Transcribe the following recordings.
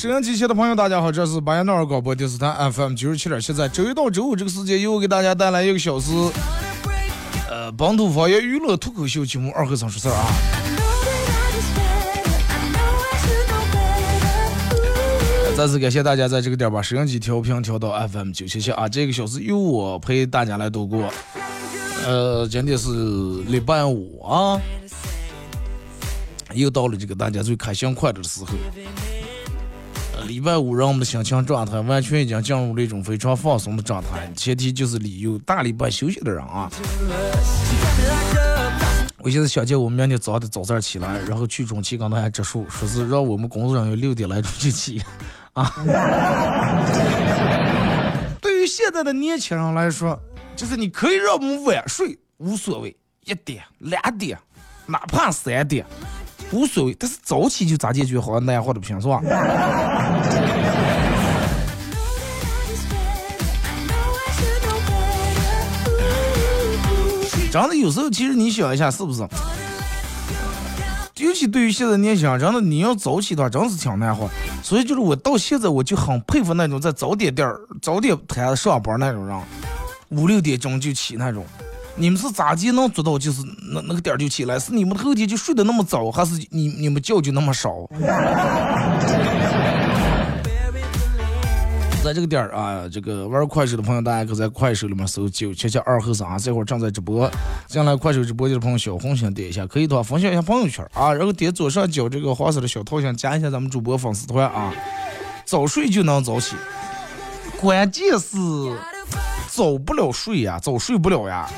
收音机前的朋友，大家好，这是巴彦淖尔广播电视台 FM 九十七点七，在周一到周五这个时间，又给大家带来一个小时，呃，本土方言娱乐脱口秀节目《二和尚说事儿》啊。再次感谢大家在这个点把收音机调频调到 FM 九七七啊，这个小时由我陪大家来度过。呃，今天是礼拜五啊，又到了这个大家最开心快乐的时候。礼拜五让我们的心情状态完全已经进入了一种非常放松的状态，前提就是你有大礼拜休息的人啊。我现在想见我们明天早上的早上起来，然后去中期跟大家植树，说是让我们工作人员六点来钟就起啊。对于现在的年轻人来说，就是你可以让我们晚睡无所谓，一点、两点，哪怕三点。无所谓，但是早起就咋解决？好像那样话都不行，是吧？真的，有时候其实你想一下，是不是？尤其对于现在年轻人，真的你要早起的话，真是挺难活。所以就是我到现在我就很佩服那种在早点店儿、早点摊上班那种人，五六点钟就起那种。你们是咋地能做到就是那那个点儿就起来？是你们后天就睡得那么早，还是你你们觉就那么少？在这个点儿啊，这个玩快手的朋友，大家可在快手里面搜九七七二后三，这会儿正在直播。进来快手直播间的朋友，小红心点一下，可以的话分享一下朋友圈啊，然后点左上角这个黄色的小头像，加一下咱们主播粉丝团啊。早睡就能早起，关键是早不了睡呀，早睡不了呀。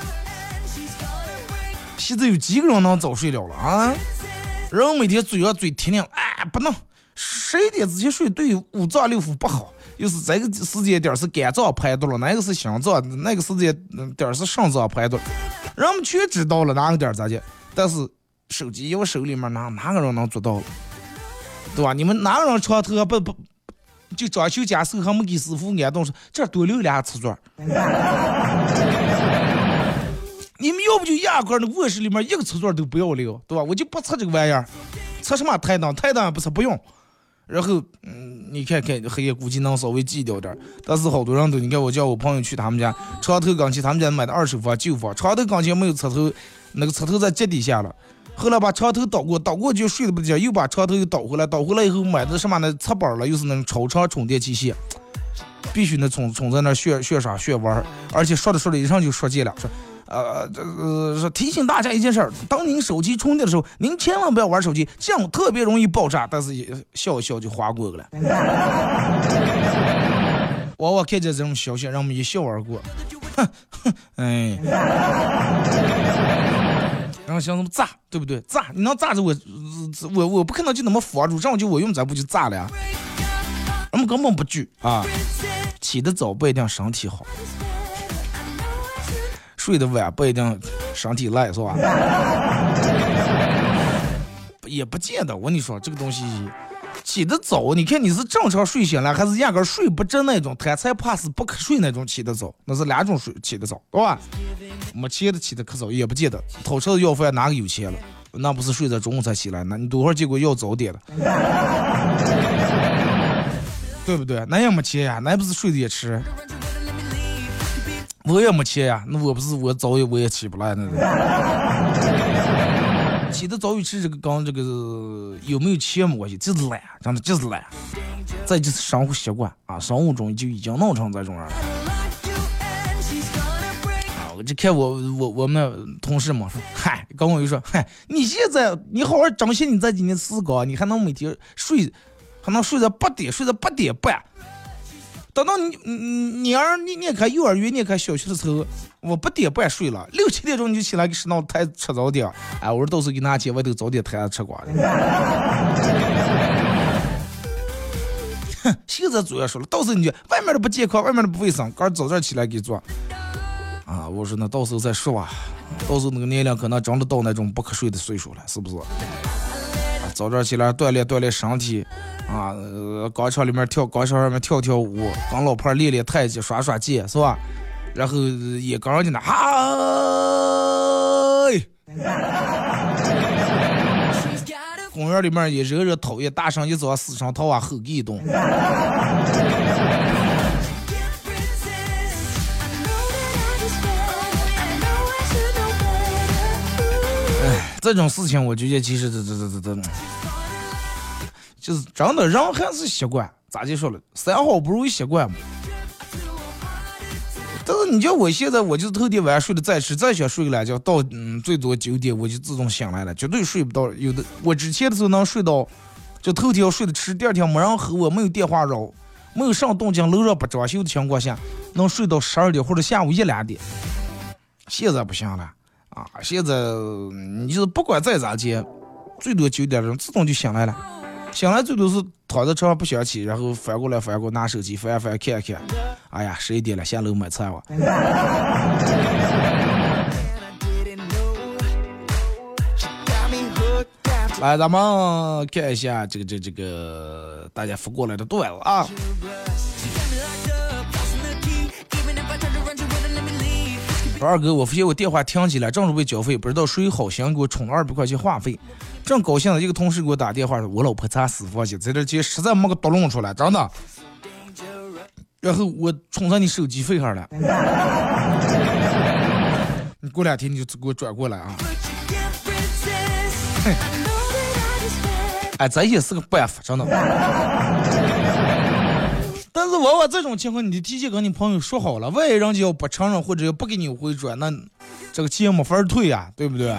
现在有几个人能早睡了了啊？人每天嘴上嘴天亮，哎，不能十一点之前睡，对五脏六腑不好。又是这个时间点是肝脏排毒了，那个是心脏，那个时间点是肾脏排毒。人们全知道了哪个点咋的，但是手机一我手里面，哪哪个人能做到？对吧？你们哪个人床头不不就装修家时候还没给师傅安东说这多留俩瓷砖？你们要不就压根儿那卧室里面一个瓷砖都不要留，对吧？我就不擦这个玩意儿，擦什么台灯？台灯不是不用。然后，嗯，你看看黑夜估计能稍微挤掉点儿，但是好多人都，你看我叫我朋友去他们家，床头钢琴他们家买的二手房旧房，床头钢琴没有插头，那个插头在脚底下了。后来把床头倒过，倒过就睡得不香，又把床头又倒回来，倒回来以后买的什么呢？插板了，又是那种超长充电器械，必须得充充在那炫炫啥炫玩，而且说着说着一上就说这了，说。呃，这个是提醒大家一件事儿：当您手机充电的时候，您千万不要玩手机，这样特别容易爆炸。但是也笑一笑就划过了。往往看见这种消息，让我们一笑而过。哼 哼，哎。然后想怎么炸，对不对？炸，你能炸着我，我我不可能就那么防住，这样就我用咱不就炸了呀？我们根本不惧啊，起得早不一定身体好。睡得晚不一定身体赖，是吧？也不见得。我跟你说，这个东西起得早，你看你是正常睡醒了，还是压根睡不着那种贪财怕死不瞌睡那种起得早，那是两种睡起得早，对吧？没钱的起得可早，也不见得。掏车子要饭哪个有钱了？那不是睡在中午才起来，那你多会儿结果要早点了，对不对？那也没钱呀，那不是睡的也迟。我也没钱呀，那我不是我早也我也起不来那个。起的早与迟这个跟这个有没有钱没关系，就是懒，真的就是懒。再就是生活习惯啊，生物钟就已经弄成这种样了。啊，我就看我我我们同事嘛说，嗨，跟我就说，嗨，你现在你好好珍惜你这几年时光，你还能每天睡，还能睡到八点，睡到八点半。等到你你你儿你你开幼儿园，你开小学的时候，我八点半睡了，六七点钟你就起来给食堂台吃早点。哎，我说到时候给拿去外头早点摊吃瓜。哼，现在主要说了，到时候你就外面的不健康，外面的不卫生，刚早点起来给做。啊，我说那到时候再说吧，到时候那个年龄可能真的到那种不可睡的岁数了，是不是？啊早点起来锻炼锻炼身体。啊，广场里面跳，广场上面跳跳舞，跟老婆练练太极，耍耍剑，是吧？然后也刚上去呢，嗨！公园里面也惹惹讨厌，大声一走，死声逃啊，吼一顿。哎，这种事情我觉得其实这这这这这。就是真的，人还是习惯，咋就说了，三好不如一习惯嘛。但是你叫我现在，我就是头天晚上睡得再迟，再想睡个懒觉，到嗯最多九点我就自动醒来了，绝对睡不到。有的我之前的时候能睡到，就头天要睡得迟，第二天没人和我，没有电话扰，没有上动静，楼上不装修的情况下，能睡到十二点或者下午一两点。现在不行了啊！现在你就是不管再咋接，最多九点钟自动就醒来了。醒来最多是躺在床上不想起，然后翻过来翻过拿手机翻翻看看，哎呀，十一点了，下楼买菜吧。来，咱们看一下这个这这个大家发过来的段子啊。二哥，我发现我电话停机了，正准备交费，不知道谁好心给我充了二百块钱话费。正高兴的一个同事给我打电话说：“我老婆在私房钱，在这钱实在没个多弄出来，真的。”然后我充上你手机费上了，你 过两天你就给我转过来啊！哎，这也是个办法，真的。但是往往这种情况，你得提前跟你朋友说好了，万一人家要不承认或者要不给你回转，那这个钱没法退呀，对不对？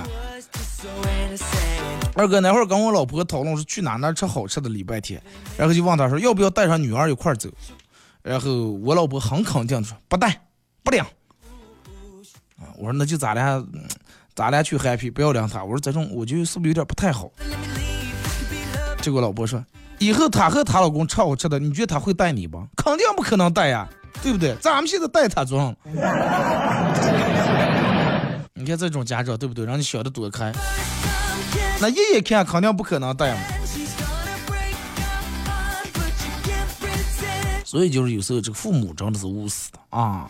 二哥那会儿跟我老婆讨论是去哪哪吃好吃的礼拜天，然后就问他说要不要带上女儿一块走，然后我老婆很肯定的说不带，不领。啊，我说那就咱俩，咱俩去 happy，不要领他。我说这种我觉得是不是有点不太好？结果老婆说。以后她和她老公吃好吃的，你觉得她会带你不？肯定不可能带呀，对不对？咱们现在带她装。你看这种家长对不对？让你小的躲开。那一眼看肯定不可能带嘛。所以就是有时候这个父母真的是无私的啊。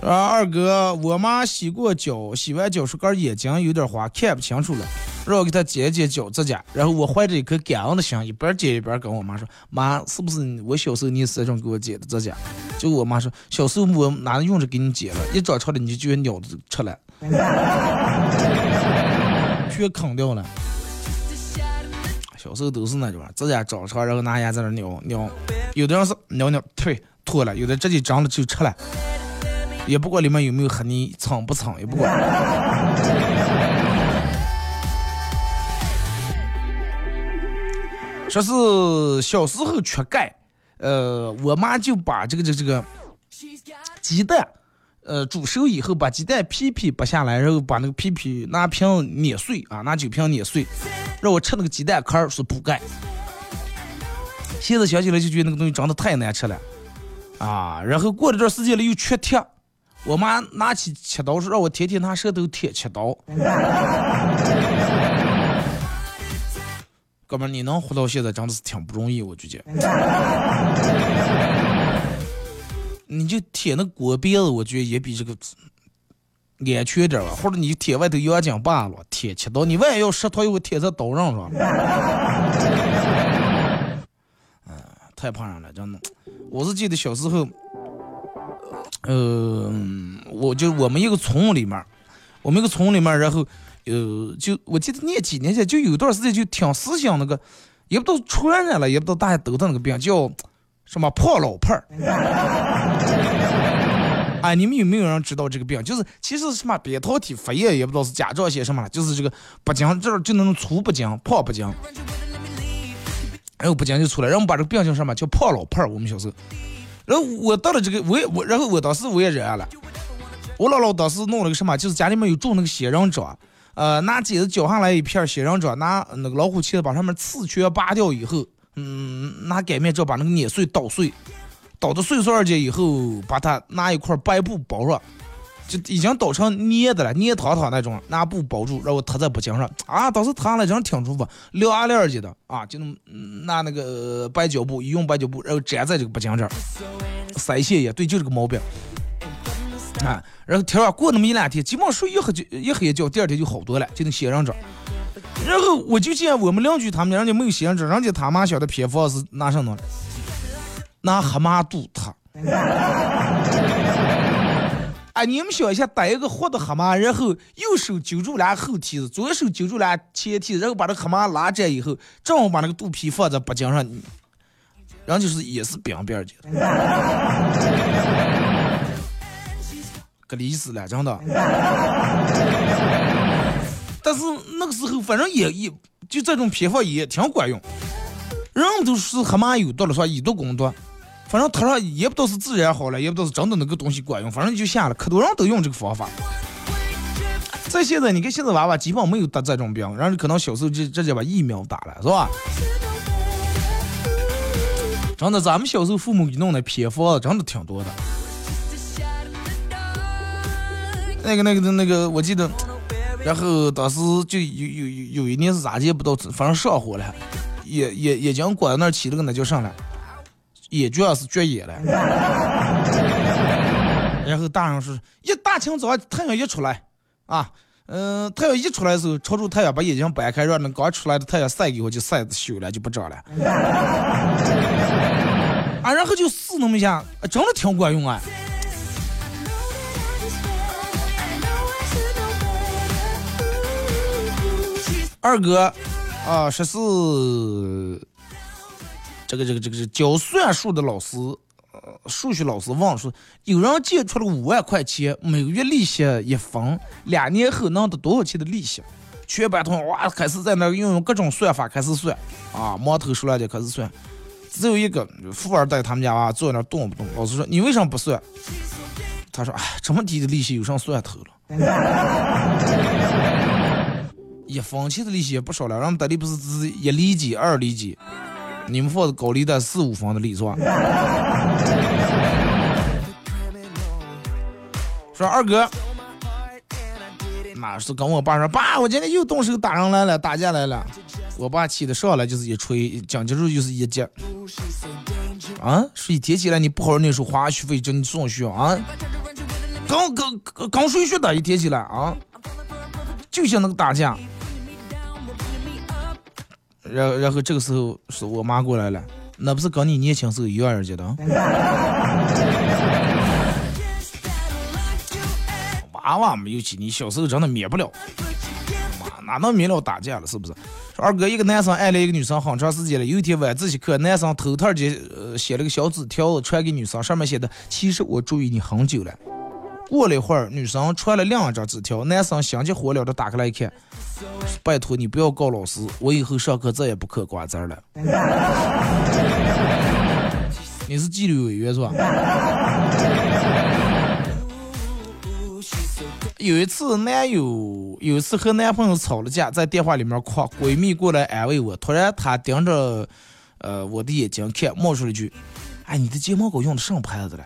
啊，二哥，我妈洗过脚，洗完脚说眼睛有点花，看不清楚了。让我给她剪剪脚指甲，然后我怀着一颗感恩的心，一边剪一边跟我妈说：“妈，是不是我小时候你也是这种给我剪的指甲？”就我妈说：“小时候我拿着用着给你剪了，一长长的你就觉得鸟子出来，全坑掉了。小时候都是那种指甲长长，然后拿牙在那咬咬，有的人是咬咬退脱了，有的直接长了就吃了，也不管里面有没有黑泥，蹭不蹭也不管。”说是小时候缺钙，呃，我妈就把这个这这个鸡蛋，呃，煮熟以后把鸡蛋皮皮剥下来，然后把那个皮皮拿瓶碾碎啊，拿酒瓶碾碎，让我吃那个鸡蛋壳儿是补钙。现在想起来就觉得那个东西长得太难吃了，啊，然后过了段时间了又缺铁，我妈拿起切刀说让我天天拿舌头舔切刀。哥们儿，你能活到现在真的是挺不容易，我觉得。你就贴那锅边子，我觉得也比这个安全点吧。或者你贴外头羊筋罢了，贴切刀，你万一要舌头又会贴在刀上是吧？嗯，太怕人了，真的。我是记得小时候，呃，我就我们一个村里面，我们一个村里面，然后。呃，就我记得念几年前就有段时间就挺思想那个，也不知道传染了，也不知道大家得的那个病叫什么破老胖儿。哎，你们有没有人知道这个病？就是其实什么扁桃体发炎，也不知道是甲状腺什么了，就是这个不经这儿就那种粗不经、胖不经，然后不经就出来，然后把这个病叫什么？叫破老胖儿。我们小时候，然后我到了这个，我也我，然后我当时我也惹了，我姥姥当时弄了个什么？就是家里面有种那个仙人掌，呃，拿剪子绞下来一片仙人掌，拿那个老虎钳子把上面刺全拔掉以后，嗯，拿擀面杖把那个碾碎捣碎。捣到碎碎二截以后，把它拿一块白布包上，就已经捣成捏的了，捏塌塌那种，拿布包住，然后贴在脖颈上。啊，当时烫了真挺舒服，凉凉的啊，就那么拿那个白胶布，医用白胶布，然后粘在这个脖颈这儿，腮腺炎，对，就这个毛病。啊，然后贴上过那么一两天，基本上睡一黑就一黑觉，第二天就好多了，就能仙人掌。然后我就见我们邻居他们家人家没有仙人掌，人家他妈晓得偏方是拿什么的。拿蛤蟆肚它。哎，你们想一下，逮一个活的蛤蟆，然后右手揪住俩后蹄子，左手揪住俩前蹄子，然后把这蛤蟆拉着以后，正好把那个肚皮放在脖颈上，人就是也是冰冰的，可离死了，真的。但是那个时候，反正也也就这种偏方也挺管用，人们都是蛤蟆有毒了，说以毒攻毒。反正他说也不都是自然好了，也不都是真的那个东西管用，反正就下了，可多人都用这个方法。在现在，你看现在娃娃基本没有得这种病，然后可能小时候就直接把疫苗打了，是吧？真的，咱们小时候父母给弄的偏方真的挺多的。那个、那个、那个，我记得，然后当时就有有有一年是咋也不知道，反正上火了，也也也将关那儿起了个那叫啥来？也主要是绝眼了，然后大人说，一大清早太阳一出来，啊，嗯，太阳一出来的时候，朝住太阳把眼睛掰开，让那刚出来的太阳晒给我，就晒羞了，就不长了。啊，然后就试那么一下，真的挺管用啊。二哥，啊，十四。这个这个这个是教算术的老师，呃，数学老师问说，有人借出了五万块钱，每个月利息一分，两年后能得多少钱的利息？全班同学哇开始在那运用各种算法开始算，啊，摸头出来的开始算，只有一个富二代他们家娃坐在那动不动。老师说你为什么不算？他说哎，这么低的利息有啥算头了？一分钱的利息也不少了，人们得的不是只是一厘几、二厘几。你们放的高利贷四五房的利是吧？说二哥，那是跟我爸说，爸，我今天又动手打人来了，打架来了。我爸气的上来就是一锤，讲结束就是一接。啊，说一天起来你不好好念书，花学费叫你上学啊？刚刚刚睡学的一天起来啊，就像那个打架。然然后这个时候是我妈过来了，那不是跟你年轻时候一样儿的？娃娃没有气，你小时候真的免不了。妈，哪能免了打架了？是不是？二哥，一个男生暗恋一个女生很长时间了，有一天晚自习课，男生偷偷的呃写了个小纸条传给女生，上面写的：“其实我注意你很久了。”过了一会儿，女生传了两张纸条，男生心急火燎的打开来看，拜托你不要告老师，我以后上课再也不嗑瓜子了。你是纪律委员是吧？有一次男友有一次和男朋友吵了架，在电话里面哭，闺蜜过来安慰我，突然她盯着呃我的眼睛看，冒出了一句：“哎，你的睫毛膏用的什么牌子的？”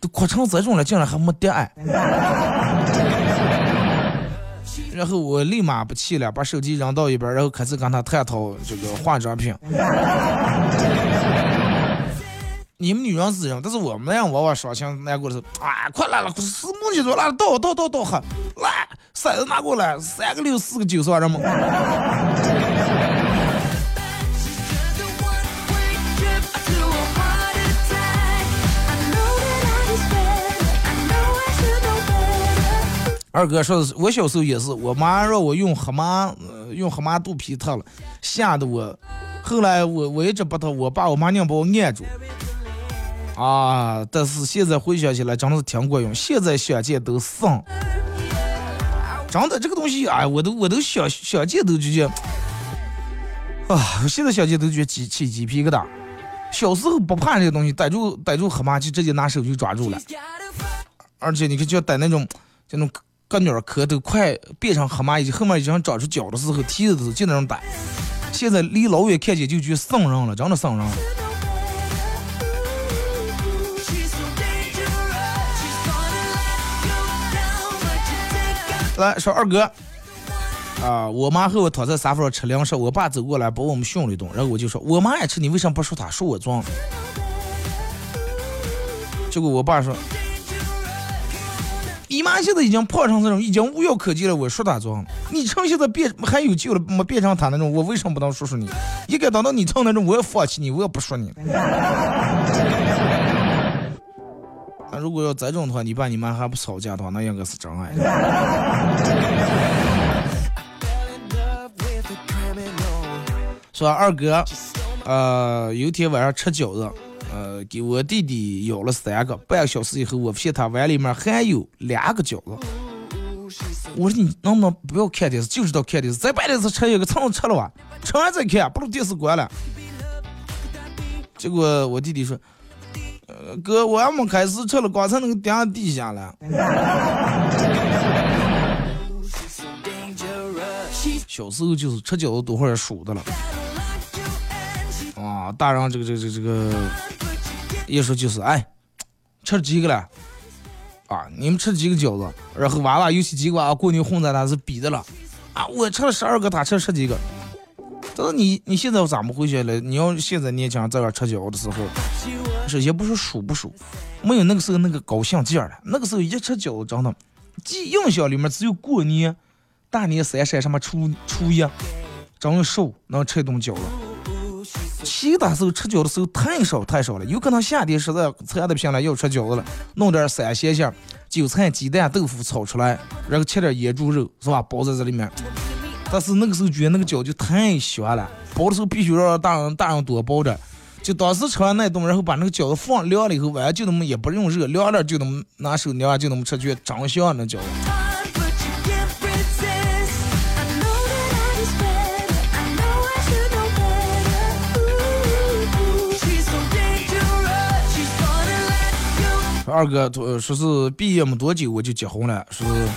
都哭成这种了，竟然还没得爱。然后我立马不气了，把手机扔到一边，然后开始跟他探讨这个化妆品。你们女人是这样，但是我们让娃娃伤心难过的时候，啊，快来了，是母鸡座来了，倒倒倒倒喝，来，骰子拿过来，三个六，四个九，算什么？二哥说的是，我小时候也是，我妈让我用黑麻，用黑麻肚皮烫了，吓得我。后来我我一直不烫，我爸我妈娘把我按住。啊！但是现在回想起来，真的是挺管用。现在想见都丧。真的这个东西，哎，我都我都想想见都直接啊！现在想见都觉起起鸡皮疙瘩。小时候不怕这个东西，逮住逮住黑麻就直接拿手就抓住了。而且你看，就逮那种就那种个鸟壳都快变成黑麻，已经后面已经长出脚的时候，蹄子都就那种逮。现在离老远看见就觉丧人了，真的丧人。来说二哥，啊，我妈和我躺在沙发上吃零食，我爸走过来把我们训了一顿，然后我就说，我妈爱吃，你为什么不说她，说我装？结果我爸说，你妈现在已经胖成这种，已经无药可救了，我说她装？你趁现在变还有救了，没变成她那种，我为什么不能说说你？一该等到你成那种，我要放弃你，我也不说你。那如果要再这种的话，你爸你妈还不吵架的话，那应该是真爱。说二哥，呃，有天晚上吃饺子，呃，给我弟弟舀了三个，半个小时以后，我发现他碗里面还有两个饺子。我说你能不能不要看电视，就知道看电视，再把电视吃一个，蹭吃了吧，吃完再看，不如电视关了。结果我弟弟说。呃哥，我还没开始吃了，刚才那个掉地下了。小时候就是吃饺子多会儿数的了。啊，大人这个这个这个，一说就是哎，吃几个了？啊，你们吃几个饺子？然后娃娃有些几个娃过年混在那是比的了。啊，我吃了十二个，他吃了十几个。但是你你现在咋么回去了？你要现在年轻人在这吃饺子的时候。首先不是数不数，没有那个时候那个高兴劲儿了。那个时候一吃饺子，真的，记印象里面只有过年、大年三十什么初初一，真的瘦能吃一顿饺子。其他时候吃饺子的时候太少太少了。有可能夏天实在馋的不行了，要吃饺子了，弄点三鲜馅、韭菜、鸡蛋、豆腐炒出来，然后切点野猪肉，是吧？包在这里面。但是那个时候觉得那个饺子太香了，包的时候必须让大人大人多包着。就当时吃完那顿，然后把那个饺子放凉了以后，完就那么也不用热，凉了就那么拿手捏，就那么吃，去长香那饺子。二哥说是毕业没多久我就结婚了，说是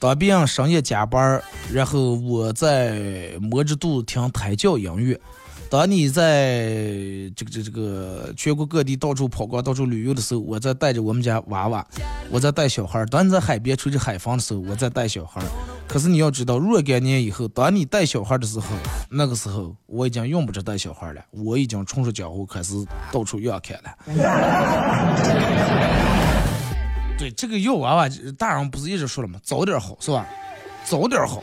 当兵深夜加班，然后我在摸着肚子听胎教音乐。当你在这个这这个全国各地到处跑光、到处旅游的时候，我在带着我们家娃娃，我在带小孩。当你在海边吹着海风的时候，我在带小孩。可是你要知道，若干年以后，当你带小孩的时候，那个时候我已经用不着带小孩了，我已经冲出江湖，开始到处要看了。对，这个要娃娃，大人不是一直说了吗？早点好，是吧？早点好。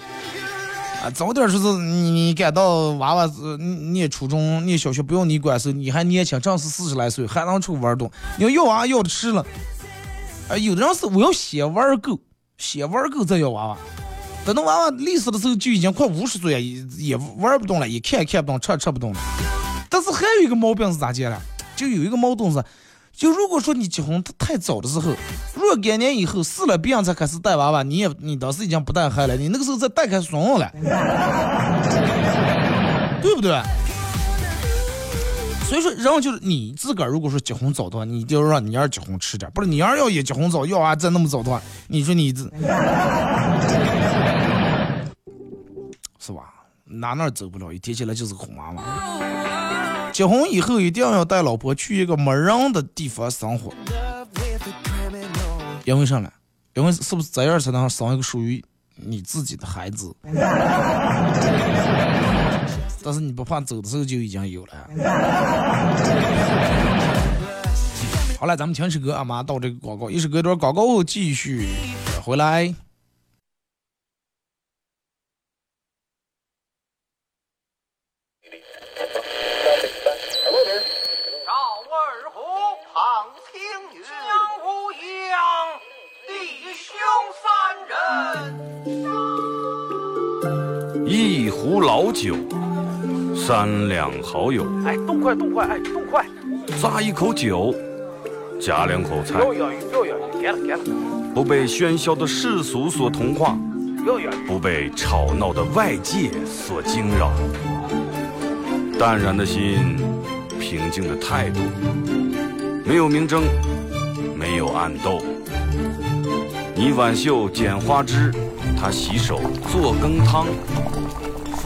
啊，早点就是你你赶到娃娃是念初中念小学不用你管时，你还年轻，正是四十来岁，还能出玩动。你要要娃要的迟了，啊，有的人是我要先玩够，先玩够再要娃娃。等到娃娃历史的时候就已经快五十岁了，也玩不动了，一看也看不动，吃也吃不动了。但是还有一个毛病是咋见了？就有一个矛盾是。就如果说你结婚太早的时候，若干年以后死了病才开始带娃娃，你也你当时已经不带孩了，你那个时候再带开孙了，对不对？所以说，然后就是你自个儿如果说结婚早的话，你就让你儿结婚迟点，不是你儿要也结婚早，要娃再那么早的话，你说你这，是吧？哪哪走不了，一提起来就是个红娃娃。结婚以后一定要带老婆去一个没人的地方生活，因为啥呢？因为是不是这样才能生一个属于你自己的孩子？但是你不怕走的时候就已经有了。好了，咱们听首歌啊，马上到这个广告，一首歌段广告继续回来。壶老酒，三两好友。哎，动快动快，哎，动快！咂一口酒，夹两口菜。不被喧嚣的世俗所同化。不被吵闹的外界所惊扰。淡然的心，平静的态度，没有明争，没有暗斗。你挽袖剪花枝，他洗手做羹汤，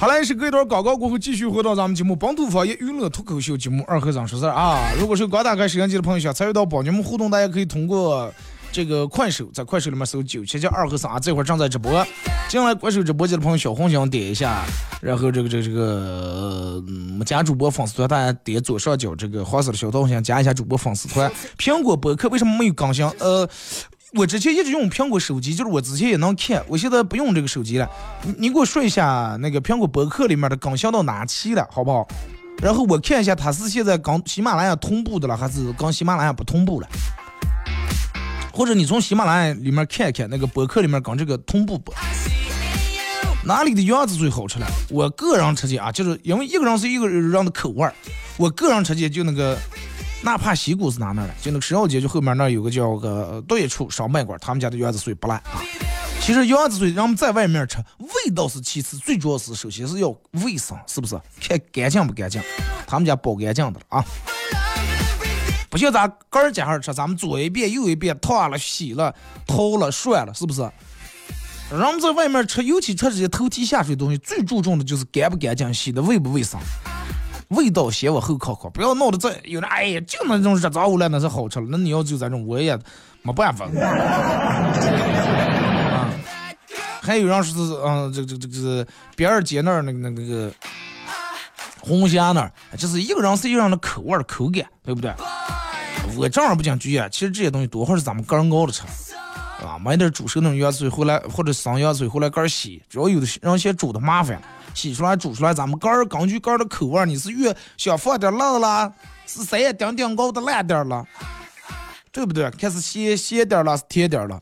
好嘞，是隔一段广告过后，继续回到咱们节目《本土方言娱乐脱口秀》节目二和尚说事儿啊！如果是刚打开摄像机的朋友，想参与到帮你们互动，大家可以通过这个快手，在快手里面搜九七七二和尚啊，这会儿正在直播。进来快手直播间的朋友，小红心点一下，然后这个这个这个，嗯，加主播粉丝团，大家点左上角这个黄色的小桃心，加一下主播粉丝团。苹果博客为什么没有更新？呃。我之前一直用苹果手机，就是我之前也能看，我现在不用这个手机了。你你给我说一下那个苹果博客里面的更新到哪期了，好不好？然后我看一下它是现在跟喜马拉雅同步的了，还是跟喜马拉雅不同步了？或者你从喜马拉雅里面看一看那个博客里面跟这个同步不？哪里的样子最好吃了？我个人吃起啊，就是因为一个人是一个人的口味，我个人吃起就那个。哪怕西谷是哪那的，就那个石药街就后面那有个叫个对处烧麦馆，他们家的圆子水不烂啊。其实圆子水让们在外面吃，味道是其次，最主要是首先是要卫生，是不是？看干净不干净，他们家包干净的了啊。不像咱个儿家儿吃，咱们左一遍右一遍，烫了洗了掏了涮了，是不是？让们在外面吃，尤其吃这些头提下水东西，最注重的就是干不干净，洗的卫不卫生。味道先往后靠靠，不要闹得这有的哎呀，就那种热杂物了，那是好吃了。那你要就这种，我也没办法。啊，还有人说是嗯，这这这个边儿街那儿那个那个那个红霞那儿，就是一个人是一个人的口味口感，对不对？我正儿不讲句啊，其实这些东西多会是咱们个人熬的吃，啊，买点煮熟那种原水回来，或者生原水回来个儿洗，主要有的人嫌煮的麻烦。洗出来煮出来，咱们个儿根据个儿的口味，你是越想放点辣了，是谁也顶顶高的辣点了，对不对？看是咸咸点了，是甜点了。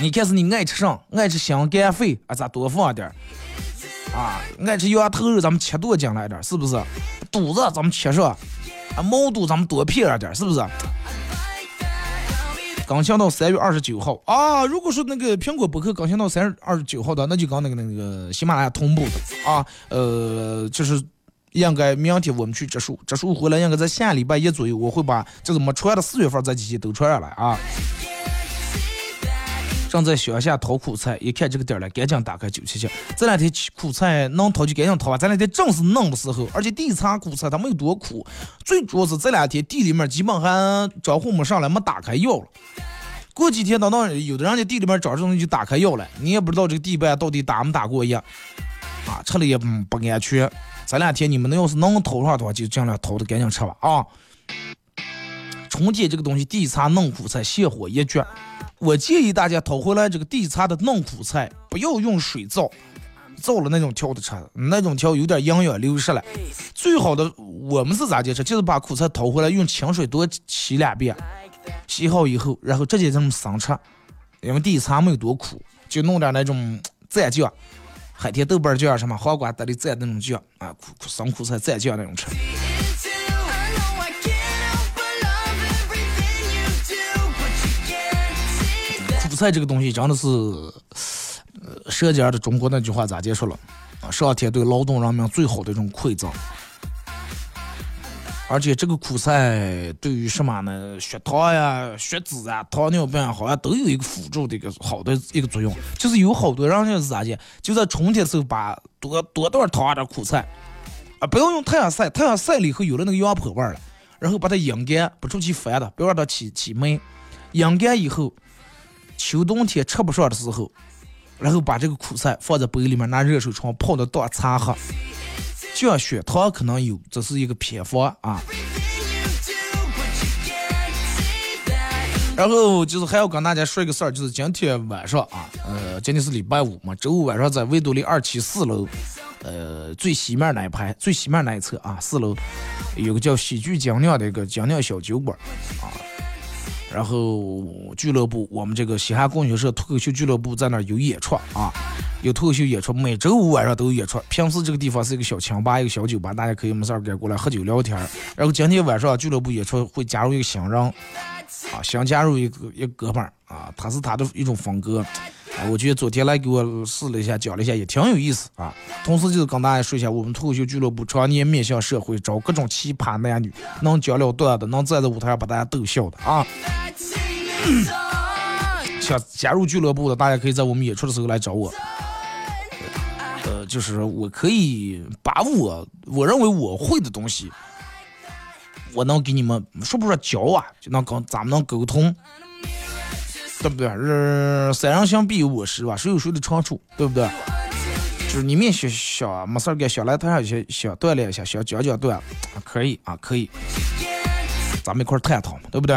你看是你爱吃啥？爱吃香干肺啊，咱多放点啊。爱吃羊头肉，咱们切多进来点，是不是？肚子咱们切上，啊，毛肚咱们多片点，是不是？更新到三月二十九号啊！如果说那个苹果博客更新到三月二十九号的，那就跟那个那个喜马拉雅同步的啊。呃，就是应该明天我们去植树，植树回来应该在下礼拜一左右，我会把这怎么传的四月份这几期都传上来啊。正在乡下淘苦菜，一看这个点了，赶紧打开九七七。这两天苦菜能淘就赶紧淘吧！这两天正是嫩的时候，而且地产苦菜它没有多苦，最主要是这两天地里面基本还招呼没上来，没打开药了。过几天等到有的人家地里面长这东西就打开药了，你也不知道这个地板到底打没打过药啊，吃了也不安全。这两天你们要是能淘上的话，就尽量淘的赶紧吃吧啊！春节这个东西，地茶嫩苦菜，泻火一绝。我建议大家淘回来这个地茶的嫩苦菜，不要用水造，造了那种挑的吃，那种挑有点营养流失了。最好的我们是咋的吃？就是把苦菜淘回来，用清水多洗两遍，洗好以后，然后直接这么生吃。因为地茶没有多苦，就弄点那种蘸酱，海天豆瓣酱什么黄瓜得里蘸那种酱啊，苦苦生苦菜蘸酱那种吃。菜这个东西真的是，舌尖的中国那句话咋结束了？啊，上天对劳动人民最好的一种馈赠。而且这个苦菜对于什么呢？血糖呀、血脂啊、糖尿病，好像都有一个辅助的一个好的一个作用。就是有好多人就是咋的，就在春天时候把多多段烫点苦菜，啊，不要用太阳晒，太阳晒了以后有了那个羊脯味儿了，然后把它阴干，不出去翻的，不要让它起起霉。阴干以后，秋冬天吃不上的时候，然后把这个苦菜放在杯里面，拿热水冲泡的当茶喝。降血糖可能有，这是一个偏方啊。然后就是还要跟大家说一个事儿，就是今天晚上啊，呃，今天是礼拜五嘛，周五晚上在维多利二期四楼，呃，最西面那一排，最西面那一侧啊，四楼有个叫喜剧精酿的一个精酿小酒馆啊。然后俱乐部，我们这个嘻哈供销社脱口秀俱乐部在那儿有演出啊，有脱口秀演出，每周五晚上都有演出。平时这个地方是一个小清吧，一个小酒吧，大家可以没事儿。过来喝酒聊天。然后今天晚上俱乐部演出会加入一个新人，啊，想加入一个一个哥们儿。啊，他是他的一种风格。啊，我觉得昨天来给我试了一下，讲了一下，也挺有意思啊。同时就是跟大家说一下，我们脱口秀俱乐部常年面向社会，招各种奇葩男女，能讲了段的，能站在舞台上把大家逗笑的啊。想加入俱乐部的，大家可以在我们演出的时候来找我。呃，就是我可以把我我认为我会的东西，我能给你们说不说教啊，就能跟咱们能沟通。对不对？呃，三人行必有我师吧，谁有谁的长处，对不对？就是你们想想没事儿干，想来台上想想锻炼一下，想讲讲段，可以啊，可以，咱们一块儿探讨嘛，对不对？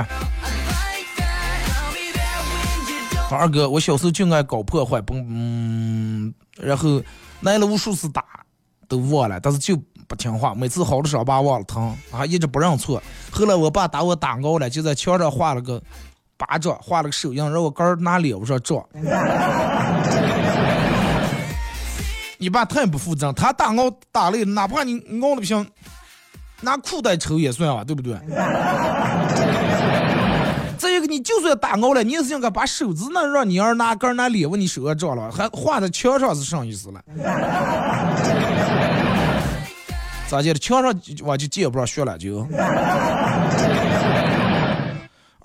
二哥，我小时候就爱搞破坏，不，嗯，然后挨了无数次打，都忘了，但是就不听话，每次好的伤疤忘了疼，啊，一直不认错。后来我爸打我打高了，就在墙上画了个。巴掌画了个手印，让我杆儿拿脸上撞。你爸太不负责，他打我打累，哪怕你熬的不行，拿裤带抽也算啊，对不对？再一个，你就算打熬了，你也是应该把手指那让你儿拿杆儿拿脸往你手上撞了，还画在墙上是啥意思了？咋的？墙上我就接不上学了就。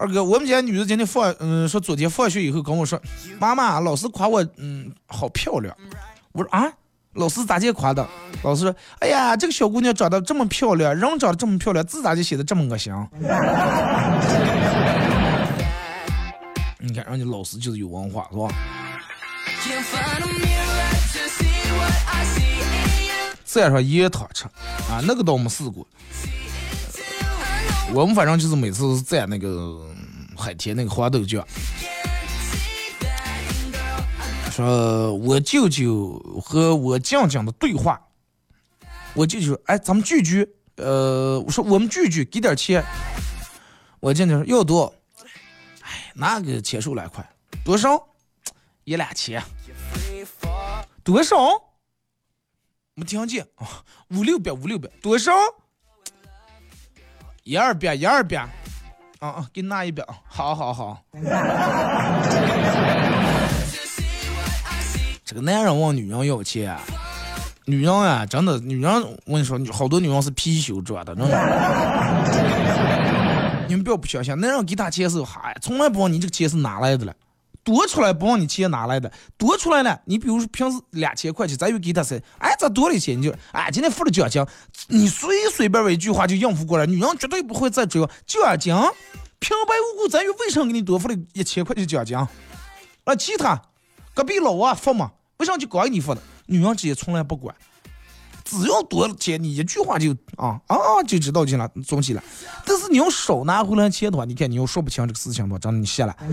二哥，我们家女的今天放，嗯，说昨天放学以后跟我说，妈妈，老师夸我，嗯，好漂亮。我说啊，老师咋介夸的？老师说，哎呀，这个小姑娘长得这么漂亮，人长得这么漂亮，字咋就写的这么恶心？你看，人家老师就是有文化，是吧？再说盐汤吃啊，那个倒没试过。我们反正就是每次蘸那个海天那个黄豆酱，说我舅舅和我酱酱的对话，我舅舅哎，咱们聚聚，呃，我说我们聚聚，给点钱，我酱酱说要多，哎，那个钱数来块，多少？一两千，多少？没听见。啊，五六百，五六百，多少？一二百，一二百，啊啊，给你拿一百，好好好。这个男人问女人要钱，女人啊，真的，女人，我跟你说，好多女人是貔貅做的，真的。你们不要不相信，男人给他钱时候，嗨，从来不问你这个钱是哪来的了。多出来不问你钱哪来的，多出来了，你比如说平时两千块钱，咱又给他噻，哎，咋多了一些？你就哎，今天付了奖金，你随随便便一句话就应付过来，女人绝对不会再追奖金，平白无故咱又为什么给你多付了一千块钱奖金？啊，其他隔壁老王付嘛，为啥就光你付的？女人直接从来不管。只要多钱，你一句话就啊啊就知道去了，总起了。但是你要少拿回来钱的话，你看你又说不清这个事情吧，真的你谢了。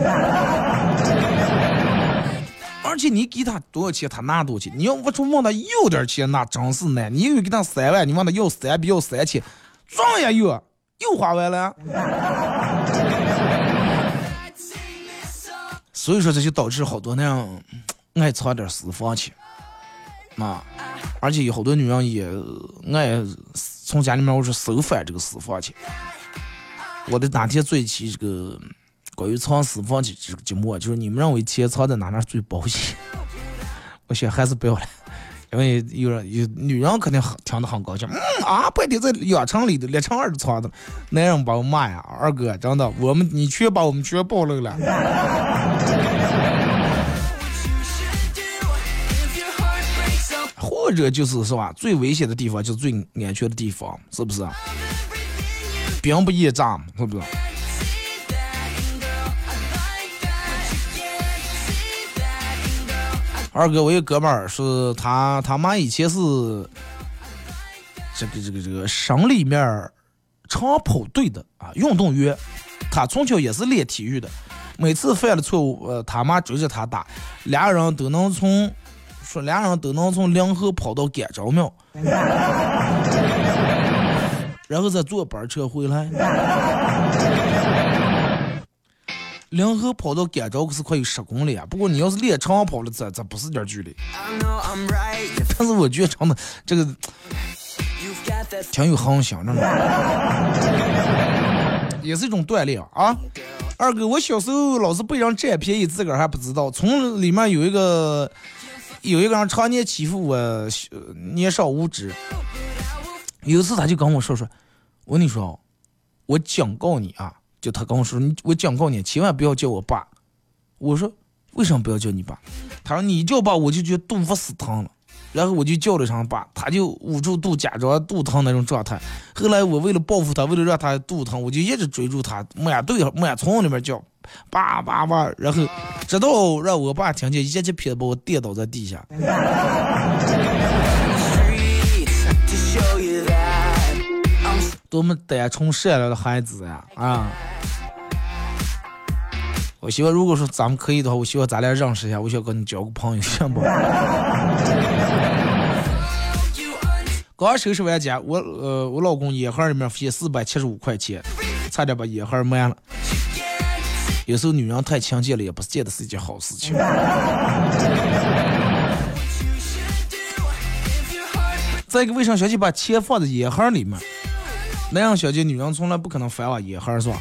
而且你给他多少钱，他拿多少钱。你要不出问他要点钱，那真是难。你又给他三万，你问他要三笔要三千，赚也有，又花完了。所以说这就导致好多那样爱藏点私房钱，啊。而且有好多女人也爱从家里面我说收翻这个私房钱。我的哪天做一期这个关于藏私房钱这个节目，就是你们认为钱藏在哪哪最保险？我想还是不要了，因为有人有女人肯定很听得很高兴。嗯啊，不得在两层里头，两层二都藏的，男人把我骂呀，二哥真的，我们你全把我们全暴露了。或者就是是吧？最危险的地方就是最安全的地方，是不是？兵不厌诈，是不是？二哥，我有哥们儿是他他妈以前是这个这个这个省里面长跑队的啊运动员，他从小也是练体育的，每次犯了错误，呃，他妈追着他打，俩人都能从说俩人都能从临河跑到甘州庙，然后再坐班车回来。临河跑到甘州可是快有十公里啊！不过你要是练长跑了，这这不是点距离。但是我觉得长的这个挺有恒心，真的，也是一种锻炼啊。二哥，我小时候老是被人占便宜，自个儿还不知道。从里面有一个有一个人常年欺负我，年少无知。有一次他就跟我说说，我跟你说，我警告你啊。就他跟我说：“你我警告你，千万不要叫我爸。”我说：“为什么不要叫你爸？”他说：“你叫爸，我就觉得肚腹死疼了。”然后我就叫了一声“爸”，他就捂住肚，假装肚疼那种状态。后来我为了报复他，为了让他肚疼，我就一直追住他，满队满村里面叫“叭叭叭”，然后直到让我爸听见，一记劈把我跌倒在地下。多么单纯善良的孩子呀！啊，我希望如果说咱们可以的话，我希望咱俩认识一下，我想跟你交个朋友，行不？刚收拾完家，我呃，我老公烟盒里面发现四百七十五块钱，差点把烟盒卖了。有时候女人太强健了，也不是见得是一件好事情。再一个，为啥小姐把钱放在烟盒里面？那样小姐，女人从来不可能翻我烟盒，是吧？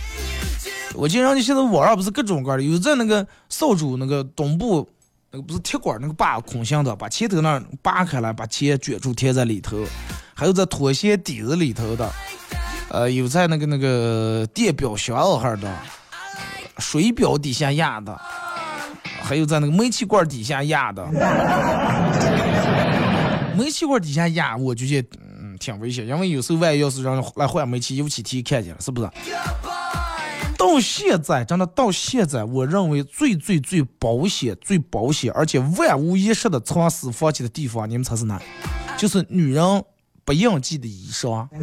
我经常就现在网上不是各种各样的，有在那个扫帚那个东部那个不是铁管那个把孔形的，把钱头那扒开来，把钱卷住贴在里头；还有在拖鞋底子里头的，呃，有在那个那个电表箱哈的，水表底下压的，还有在那个煤气罐底下压的。煤气罐底下压，我就觉得嗯。挺危险，因为有时候万一要是让来换煤气，油漆提看见了，是不是？到现在，真的到现在，我认为最最最保险、最保险，而且万无一失的藏私房钱的地方，你们猜是哪？就是女人不应季的衣裳。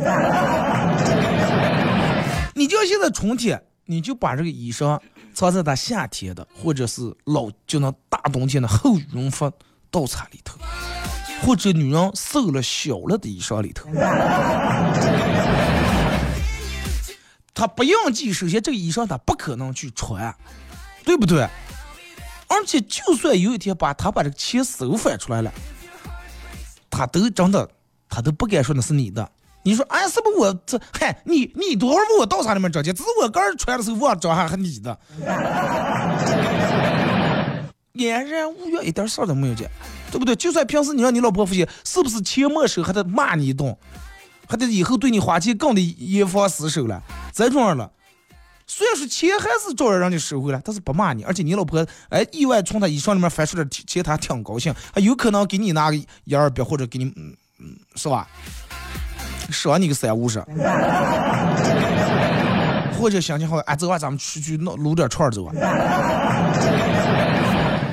你就现在春天，你就把这个衣裳藏在他夏天的，或者是老就那大冬天的厚羽绒服稻草里头。或者女人瘦了小了的衣裳里头，他不应季，首先这个衣裳他不可能去穿，对不对？而且就算有一天把他把这个钱收翻出来了，他都真的，他都不敢说那是你的。你说，哎，是我这？嗨，你你多会儿问我到啥里面找钱？只是我刚穿的时候忘找还是你的，安然无恙，一点事儿都没有见。对不对？就算平时你让你老婆付钱，是不是钱没收还得骂你一顿，还得以后对你花钱更得严防死守了？再重要了，虽然说钱还是照样让你收回来，但是不骂你，而且你老婆哎意外从他衣裳里面翻出点钱，他挺高兴，还有可能给你拿个一二百或者给你嗯嗯是吧？赏你个三五十，或者心情好，哎，走啊，咱们出去弄撸点串儿走啊。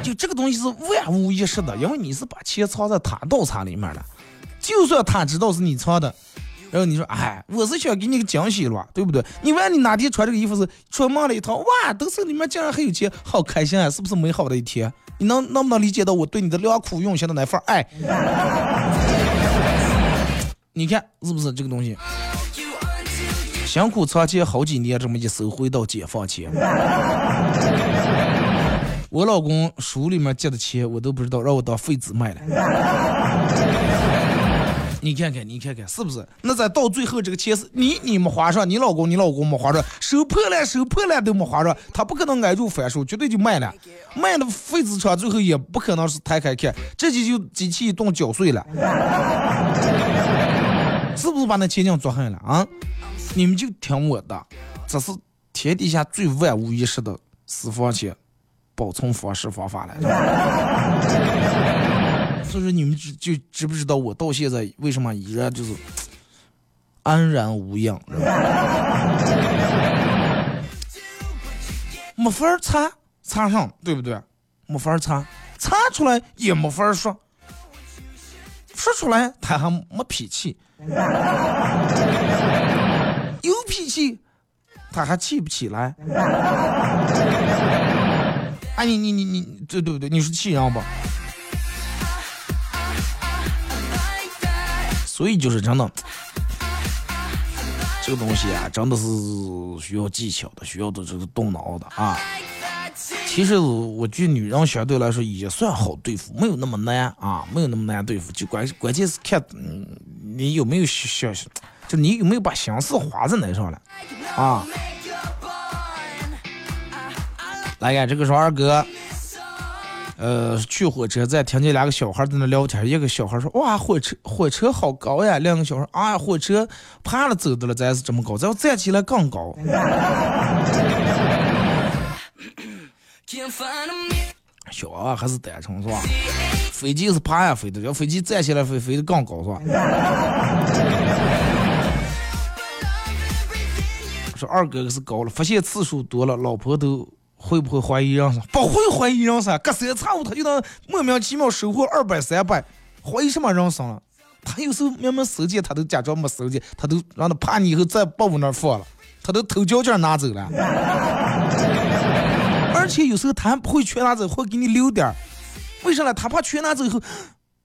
就这个东西是万无一失的，因为你是把钱藏在他刀叉里面了，就算他知道是你藏的，然后你说，哎，我是想给你个惊喜了，对不对？你万你哪天穿这个衣服是出门了一趟，哇，兜手里面竟然还有钱，好开心啊，是不是美好的一天？你能能不能理解到我对你的良苦用心的那份爱？你看是不是这个东西？辛苦藏钱好几年，这么一收回到解放前。我老公书里面借的钱我都不知道，让我当废纸卖了。你看看，你看看，是不是？那咱到最后这个钱是你你没花上，你老公你老公没花上，收破烂收破烂都没花上，他不可能挨住反手，绝对就卖了，卖了废纸厂，最后也不可能是抬开看，这就就机器一动搅碎了，是不是把那钱匠做狠了啊？你们就听我的，这是天底下最万无一失的私房钱保存方式方法了。所以说你们知就知不知道我到现在为什么依然就是安然无恙，没法儿擦擦上，对不对？没法儿擦，擦出来也没法说，说出来他还没脾气，有脾气他还气不起来。哎，你你你你，对对不对？你是气人不？所以就是真的，这个东西啊，真的是需要技巧的，需要的这个动脑的啊。其实我觉得女人相对来说也算好对付，没有那么难啊，没有那么难对付。就关关键是看，嗯，你有没有想，就你有没有把心思花在那上了啊？来看这个是二哥。呃，去火车站听见两个小孩在那聊天，一个小孩说：“哇，火车火车好高呀！”两个小孩：“啊，火车爬了走的了，咱是这么高，咱要站起来更高。”小娃娃还是单纯是吧？飞机是爬呀飞的，要飞机站起来飞，飞得更高是吧？说二哥是高了，发现次数多了，老婆都。会不会怀疑人生？不会怀疑人生，隔三差五他就能莫名其妙收获二百三百，怀疑什么人生了？他有时候明明收件，他都假装没收件，他都让他怕你以后在包袱那放了，他都偷胶卷拿走了。而且有时候他还不会全拿走，会给你留点儿。为啥呢？他怕全拿走以后，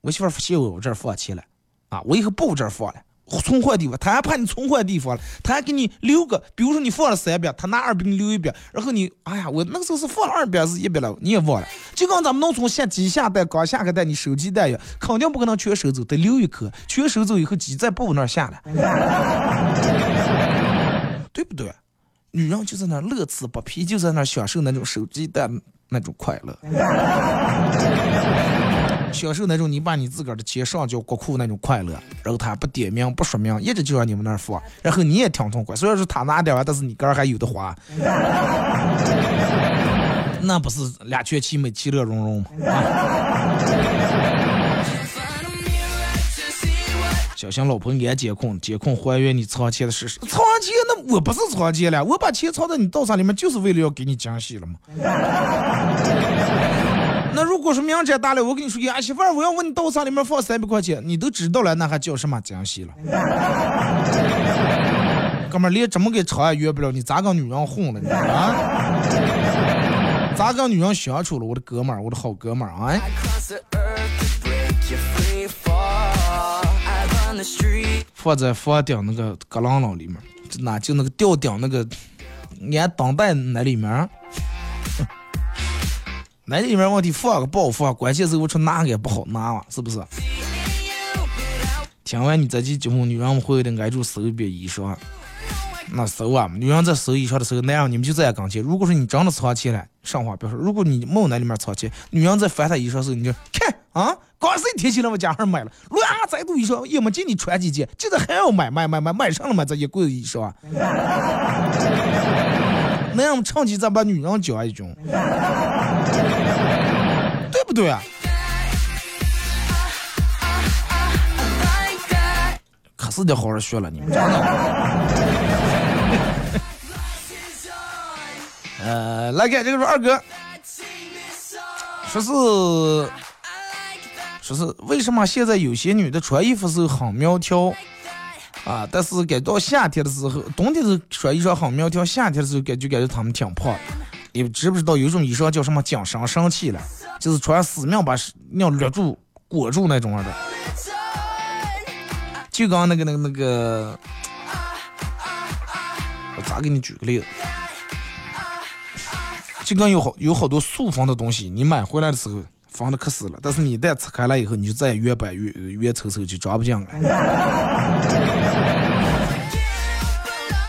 我媳妇发现我我这儿放钱了，啊，我以后不这儿放了。存换地方，他还怕你存换地方了，他还给你留个，比如说你放了三百，他拿二百你留一百，然后你，哎呀，我那个时候是放了二百是一百了，你也忘了，就跟咱们农村下鸡下蛋刚下个蛋，你收鸡蛋一样，肯定不可能全收走，得留一颗，全收走以后鸡在布那儿下了，女人就在那乐此不疲，就在那享受那种手机的那种快乐。享受那种你把你自个儿的钱上交国库那种快乐，然后他不点名不说明，一直就让你们那儿放，然后你也挺痛快。虽然说他拿点完，但是你个儿还有的花，那不是两全其美其乐融融吗？小心老婆安监控，监控还原你藏钱的事实。藏钱那我不是藏钱了，我把钱藏在你道上里面，就是为了要给你惊喜了吗？那如果说明天大了，我跟你说，呀媳妇儿，我要问你刀上里面放三百块钱，你都知道了，那还叫什么惊喜了？哥们儿，连这么个场也约不了，你咋跟女人混了你啊？咋跟女人相处了？我的哥们儿，我的好哥们儿啊！放在房顶那个格朗朗里面，那就那个吊顶那个安当带那里面。那里面问题放个不好放，关键是我出拿也不好拿嘛，是不是？听完你这期节目，女人会有点挨住收一遍衣裳，那收啊！女人在收衣裳的时候，男人你们就在跟前。如果说你真的藏起来，上话别说。如果你没有那里面藏钱，女人在翻她衣裳时候，你就看啊，刚是一天起来我家上买了，乱再多衣裳也没见你穿几件，现在还要买买买买买上了买这一柜子衣裳。那样趁机再把女人教一句，对不对啊？可是得好好学了，你们真的。呃，来看这个是二哥，说是说是为什么现在有些女的穿衣服时候很苗条？啊！但是该到夏天的时候，冬天是穿衣裳很苗条，夏天的时候感觉感觉她们挺胖。你知不知道有种衣裳叫什么“紧身神器”了？就是穿死命把尿勒住、裹住那种的。就刚那个、那个、那个，我咋给你举个例子？就刚有好有好多塑封的东西，你买回来的时候防的可死了。但是你一旦拆开了以后，你就再越掰越越凑凑就装不进了。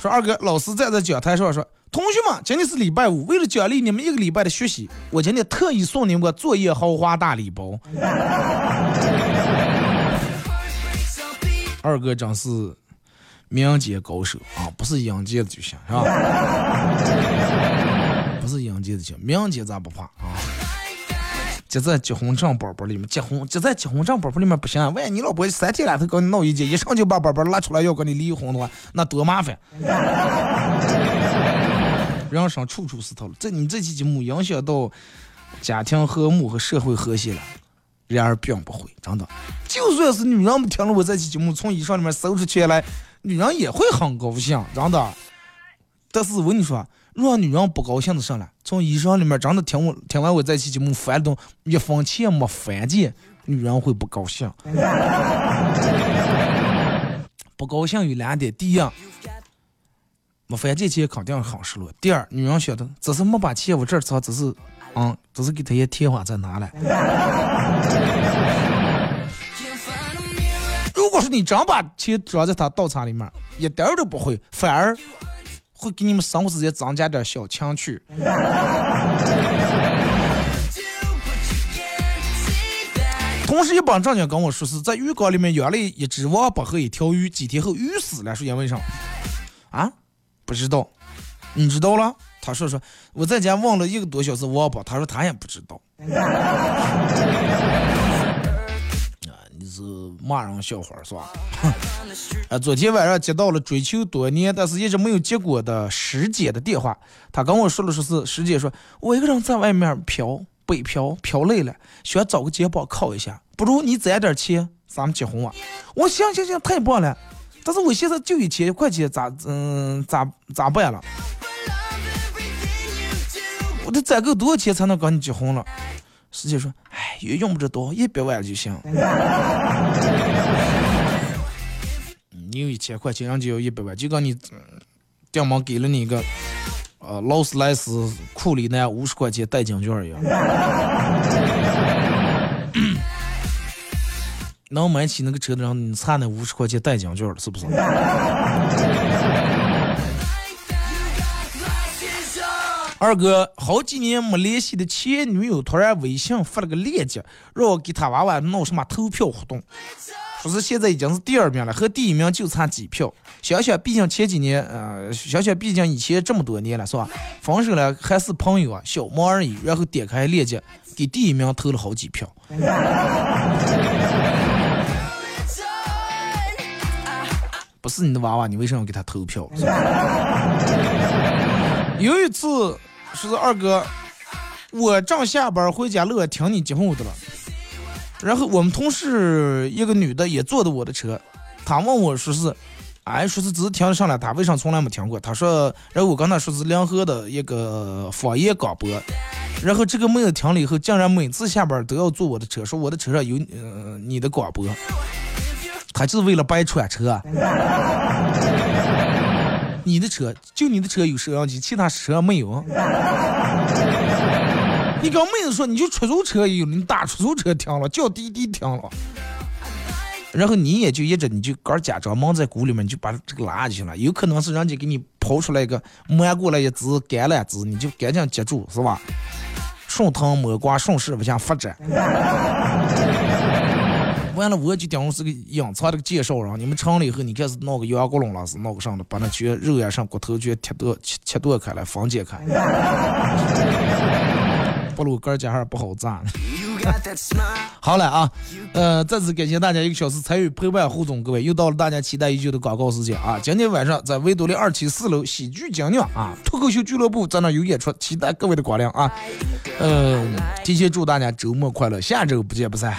说二哥，老师站在讲台上说，同学们，今天是礼拜五，为了奖励你们一个礼拜的学习，我今天特意送你们个作业豪华大礼包。二哥真是民间高手啊，不是阴间的就行，是吧？不是阴间的行，民间咱不怕啊。结在结婚证包包里面，结婚结在结婚证包包里面不行。万一你老婆三天两头跟你闹意见，一上就把包包拿出来要跟你离婚的话，那多麻烦。人生处处是套路，这你这期节目影响到家庭和睦和社会和谐了。然而并不会，真的。就算是女人们听了我这期节目，从衣裳里面搜出钱来，女人也会很高兴，真的。但是我跟你说，让女人不高兴的上来，从衣裳里面真的听我听完我这期节目翻动一分钱没翻见，女人会不高兴。不高兴有两点：第一，没翻见钱肯定很失落；第二，女人晓得只是没把钱往这儿藏，只是。嗯，只是给他一贴花再拿来。如果说你真把钱装在他倒茶里面，一点儿都不会，反而会给你们生活之间增加点小情趣。同时，一帮正经跟我说是在浴缸里面养了一只王八和一条鱼，几天后鱼死了，是因为啥？啊？不知道？你知道了？他说说，我在家忘了一个多小时王八，他说他也不知道。骂人笑话是吧？啊，昨天晚上接到了追求多年但是一直没有结果的师姐的电话，她跟我说了说是师姐说，我一个人在外面漂北漂漂累了，想找个肩膀靠一下，不如你攒点钱，咱们结婚啊！我行行行，太棒了，但是我现在就一千块钱，咋嗯咋咋办了？我得攒够多少钱才能跟你结婚了？师姐说：“哎，也用不着多，一百万就行。你有一千块钱，人家要一百万，就跟你电门给了你一个呃劳斯莱斯库里南五十块钱代金券一样，能买起那个车的人，你差那五十块钱代金券了，是不是？”二哥，好几年没联系的前女友突然微信发了个链接，让我给他娃娃弄什么投票活动，说是现在已经是第二名了，和第一名就差几票。想想，毕竟前几年，呃，想想，毕竟以前这么多年了，是吧？分手了还是朋友啊，小忙而已。然后点开链接，给第一名投了好几票。不是你的娃娃，你为什么要给他投票？有一次，说是二哥，我正下班回家路听你节目的了，然后我们同事一个女的也坐的我的车，她问我说是，哎，说是只是听上了，她为啥从来没听过？她说，然后我跟她说是联合的一个方言广播，然后这个妹子听了以后，竟然每次下班都要坐我的车，说我的车上有呃你的广播，她就是为了白串车。你的车就你的车有摄像机，其他车没有。你跟妹子说，你就出租车有，你打出租车停了，叫滴滴停了，然后你也就一直你就刚假装蒙在鼓里面，你就把这个拉进去了。有可能是人家给你抛出来一个摸过来一只橄榄枝，你就赶紧接住，是吧？顺藤摸瓜，顺势往下发展。完了，我就当是个隐藏的个介绍人。你们成了以后，你开始闹个羊骨笼了，是闹个上的，把那全肉呀上骨头全切剁切切剁开来，分解开。不如哥家还不好赞。好了啊，呃，再次感谢大家一个小时参与陪伴互动，各位又到了大家期待已久的广告时间啊！今天晚上在维多利二期四楼喜剧精酿啊，脱口秀俱乐部在那有演出，期待各位的光临啊！嗯，提前祝大家周末快乐，下周不见不散。